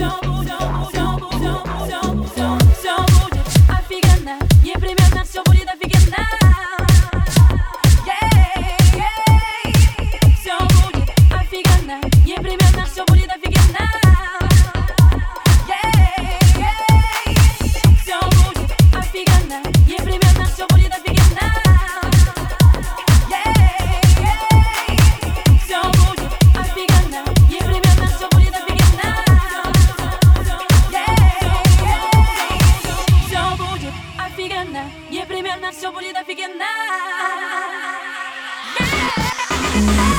不想，不想，不想，不想。Bye.